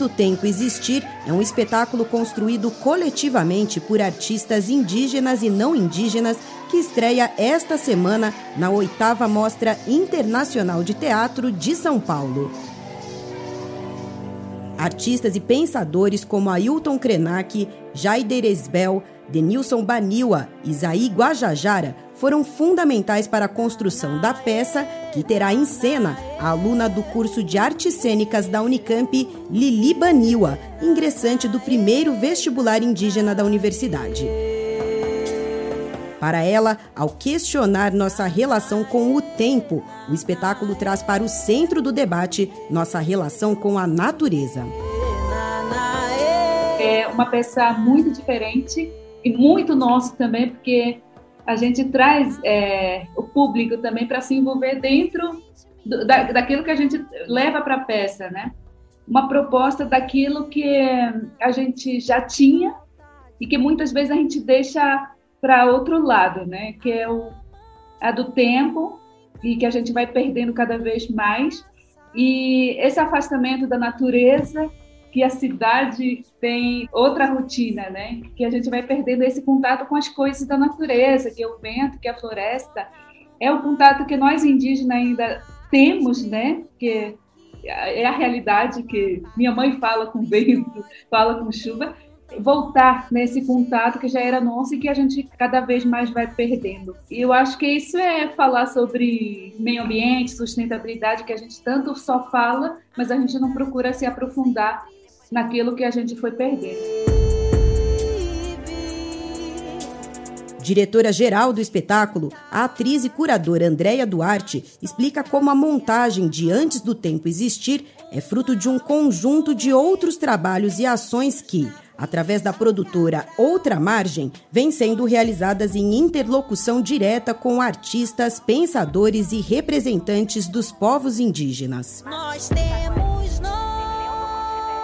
Do Tempo Existir é um espetáculo construído coletivamente por artistas indígenas e não indígenas que estreia esta semana na oitava Mostra Internacional de Teatro de São Paulo. Artistas e pensadores como Ailton Krenak, Jaider Esbel, Denilson Baniwa e Zaí Guajajara foram fundamentais para a construção da peça, que terá em cena a aluna do curso de Artes Cênicas da Unicamp, Lili Baniwa, ingressante do primeiro vestibular indígena da universidade. Para ela, ao questionar nossa relação com o tempo, o espetáculo traz para o centro do debate nossa relação com a natureza. É uma peça muito diferente e muito nossa também, porque a gente traz é, o público também para se envolver dentro do, da, daquilo que a gente leva para a peça, né? Uma proposta daquilo que a gente já tinha e que muitas vezes a gente deixa para outro lado, né? Que é o a do tempo e que a gente vai perdendo cada vez mais e esse afastamento da natureza que a cidade tem outra rotina, né? Que a gente vai perdendo esse contato com as coisas da natureza, que é o vento, que é a floresta. É o contato que nós indígenas ainda temos, né? Que é a realidade que minha mãe fala com vento, fala com chuva, voltar nesse contato que já era nosso e que a gente cada vez mais vai perdendo. E eu acho que isso é falar sobre meio ambiente, sustentabilidade, que a gente tanto só fala, mas a gente não procura se aprofundar naquilo que a gente foi perdendo. Diretora-geral do espetáculo, a atriz e curadora Andréia Duarte explica como a montagem de Antes do Tempo Existir é fruto de um conjunto de outros trabalhos e ações que, através da produtora Outra Margem, vêm sendo realizadas em interlocução direta com artistas, pensadores e representantes dos povos indígenas. Nós temos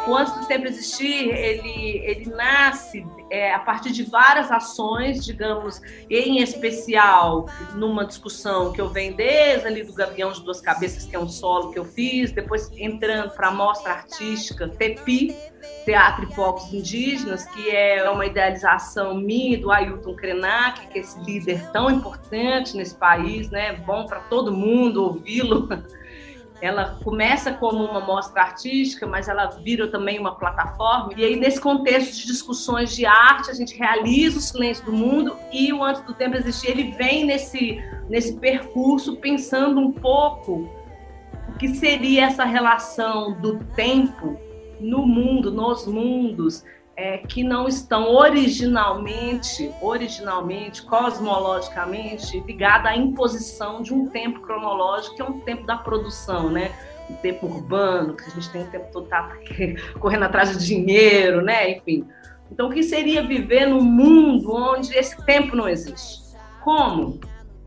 o Antes do Tempo Existir, ele, ele nasce é, a partir de várias ações, digamos, em especial numa discussão que eu venho desde ali do Gavião de Duas Cabeças, que é um solo que eu fiz, depois entrando para a mostra artística Tepi, Teatro e Povos Indígenas, que é uma idealização minha do Ailton Krenak, que é esse líder tão importante nesse país, né? Bom para todo mundo ouvi-lo. ela começa como uma mostra artística, mas ela vira também uma plataforma. E aí, nesse contexto de discussões de arte, a gente realiza o Silêncio do Mundo e o Antes do Tempo Existir, ele vem nesse, nesse percurso pensando um pouco o que seria essa relação do tempo no mundo, nos mundos, é, que não estão originalmente, originalmente, cosmologicamente, ligada à imposição de um tempo cronológico, que é um tempo da produção, né? Um tempo urbano, que a gente tem o tempo todo tá correndo atrás de dinheiro, né? Enfim. Então, o que seria viver num mundo onde esse tempo não existe? Como?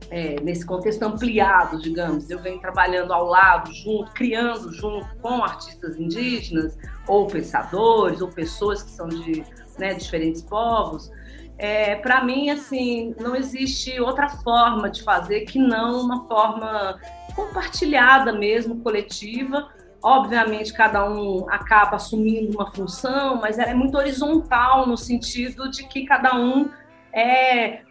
É, nesse contexto ampliado, digamos, eu venho trabalhando ao lado, junto, criando junto com artistas indígenas, ou pensadores, ou pessoas que são de né, diferentes povos, é, para mim, assim, não existe outra forma de fazer que não uma forma compartilhada mesmo, coletiva. Obviamente, cada um acaba assumindo uma função, mas ela é muito horizontal no sentido de que cada um é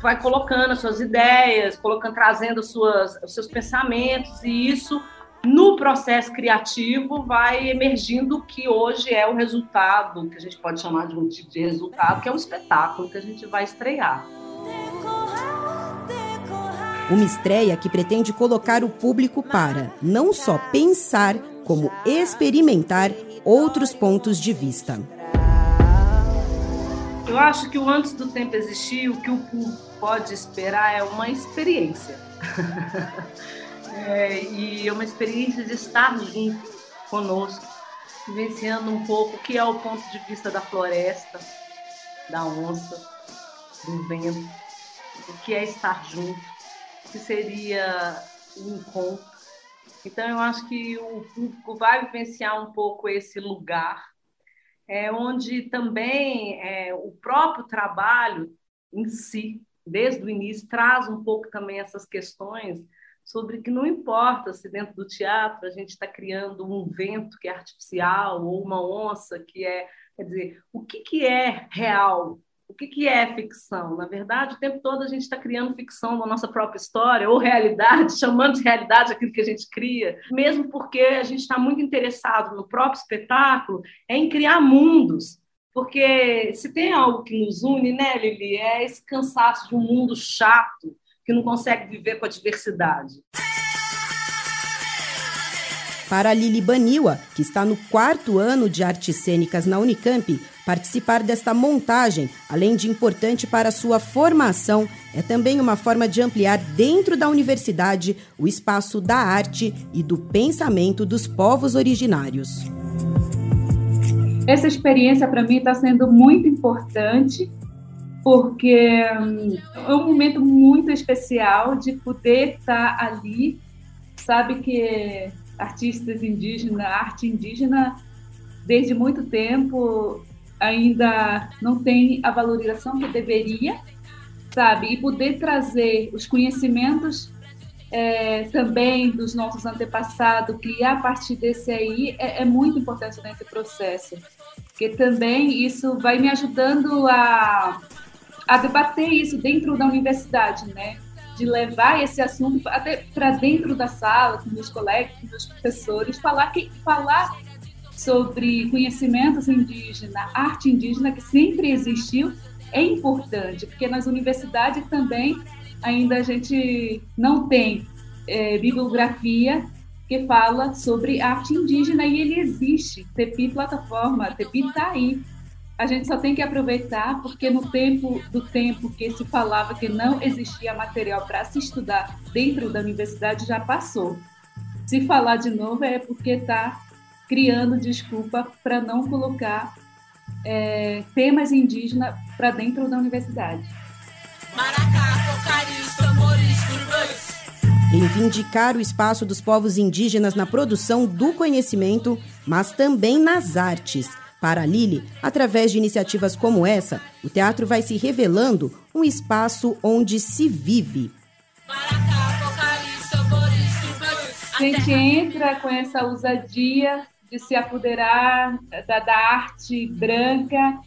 vai colocando as suas ideias, colocando, trazendo suas, os seus pensamentos, e isso no processo criativo vai emergindo o que hoje é o resultado, que a gente pode chamar de um tipo de resultado, que é um espetáculo que a gente vai estrear. Uma estreia que pretende colocar o público para não só pensar, como experimentar outros pontos de vista. Eu acho que o antes do tempo existir, o que o público pode esperar é uma experiência. é, e é uma experiência de estar junto conosco, vivenciando um pouco o que é o ponto de vista da floresta, da onça, do vento, o que é estar junto, o que seria um encontro, Então, eu acho que o público vai vivenciar um pouco esse lugar, é, onde também é, o próprio trabalho em si, desde o início, traz um pouco também essas questões sobre que não importa se dentro do teatro a gente está criando um vento que é artificial ou uma onça que é, quer dizer, o que, que é real, o que, que é ficção? Na verdade, o tempo todo a gente está criando ficção na nossa própria história, ou realidade, chamando de realidade aquilo que a gente cria, mesmo porque a gente está muito interessado no próprio espetáculo, é em criar mundos. Porque se tem algo que nos une, né, Lili, é esse cansaço de um mundo chato que não consegue viver com a diversidade. Para Lili Baniwa, que está no quarto ano de artes cênicas na Unicamp, participar desta montagem, além de importante para sua formação, é também uma forma de ampliar dentro da universidade o espaço da arte e do pensamento dos povos originários. Essa experiência para mim está sendo muito importante porque hum, é um momento muito especial de poder estar ali. Sabe que artistas indígenas, arte indígena, desde muito tempo ainda não tem a valorização que deveria, sabe? E poder trazer os conhecimentos é, também dos nossos antepassados, criar a partir desse aí, é, é, muito importante nesse processo. Porque também isso vai me ajudando a, a debater isso dentro da universidade, né? De levar esse assunto até para dentro da sala, com meus colegas, com meus professores, falar, que, falar sobre conhecimentos indígenas, arte indígena, que sempre existiu, é importante, porque nas universidades também ainda a gente não tem é, bibliografia que fala sobre arte indígena e ele existe. TEPI plataforma, TEPI está aí a gente só tem que aproveitar, porque no tempo do tempo que se falava que não existia material para se estudar dentro da universidade já passou. Se falar de novo é porque está criando desculpa para não colocar é, temas indígenas para dentro da universidade. Reivindicar o espaço dos povos indígenas na produção do conhecimento, mas também nas artes para Lili, através de iniciativas como essa, o teatro vai se revelando um espaço onde se vive. A gente entra com essa ousadia de se apoderar da, da arte branca,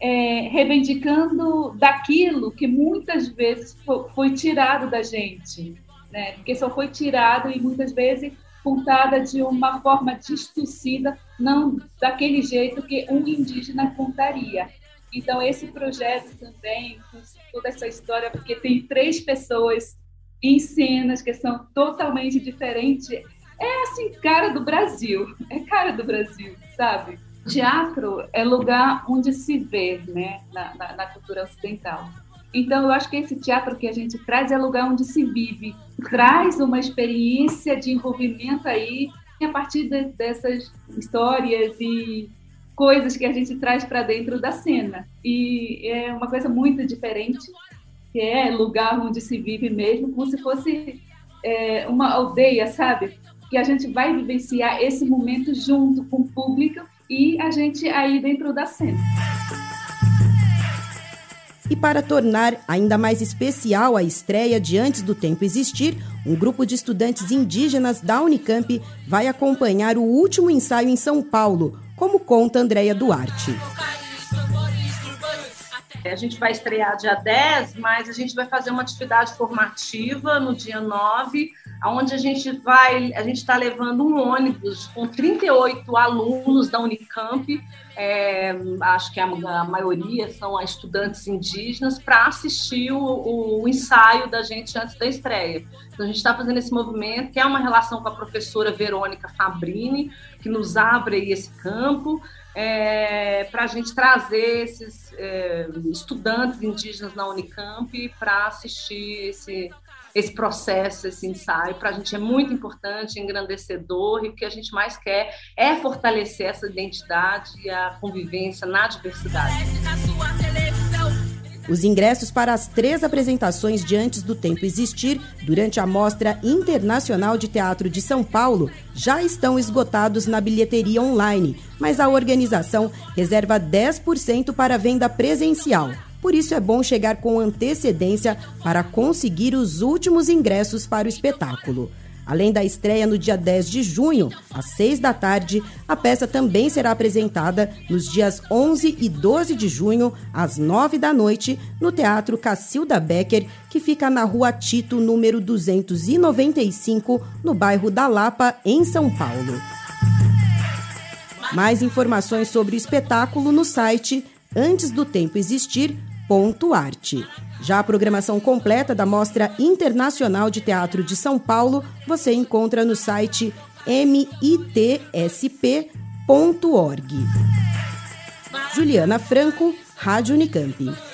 é, reivindicando daquilo que muitas vezes foi, foi tirado da gente, né? porque só foi tirado e muitas vezes contada de uma forma distorcida, não daquele jeito que um indígena contaria. Então, esse projeto também, com toda essa história, porque tem três pessoas em cenas que são totalmente diferentes, é assim, cara do Brasil, é cara do Brasil, sabe? Teatro é lugar onde se vê, né, na, na, na cultura ocidental. Então, eu acho que esse teatro que a gente traz é lugar onde se vive, traz uma experiência de envolvimento aí a partir de, dessas histórias e coisas que a gente traz para dentro da cena. E é uma coisa muito diferente, que é lugar onde se vive mesmo, como se fosse é, uma aldeia, sabe? Que a gente vai vivenciar esse momento junto com o público e a gente aí dentro da cena. E para tornar ainda mais especial a estreia de Antes do Tempo Existir, um grupo de estudantes indígenas da Unicamp vai acompanhar o último ensaio em São Paulo, como conta Andréia Duarte. A gente vai estrear dia 10, mas a gente vai fazer uma atividade formativa no dia 9, onde a gente vai, a gente está levando um ônibus com 38 alunos da Unicamp, é, acho que a, a, maioria são estudantes indígenas, para assistir o, o, ensaio da gente antes da estreia. Então, a gente está fazendo esse movimento, que é uma relação com a professora Verônica Fabrini, que nos abre esse campo é, para a gente trazer esses é, estudantes indígenas na Unicamp para assistir esse, esse processo, esse ensaio. Para a gente é muito importante, engrandecedor, e o que a gente mais quer é fortalecer essa identidade e a convivência na diversidade. Os ingressos para as três apresentações de Antes do Tempo Existir, durante a Mostra Internacional de Teatro de São Paulo, já estão esgotados na bilheteria online, mas a organização reserva 10% para venda presencial. Por isso é bom chegar com antecedência para conseguir os últimos ingressos para o espetáculo. Além da estreia no dia 10 de junho, às 6 da tarde, a peça também será apresentada nos dias 11 e 12 de junho, às 9 da noite, no Teatro Cacilda Becker, que fica na Rua Tito, número 295, no bairro da Lapa, em São Paulo. Mais informações sobre o espetáculo no site antes do tempo existir.arte. Já a programação completa da Mostra Internacional de Teatro de São Paulo você encontra no site mitsp.org. Juliana Franco, Rádio Unicamp.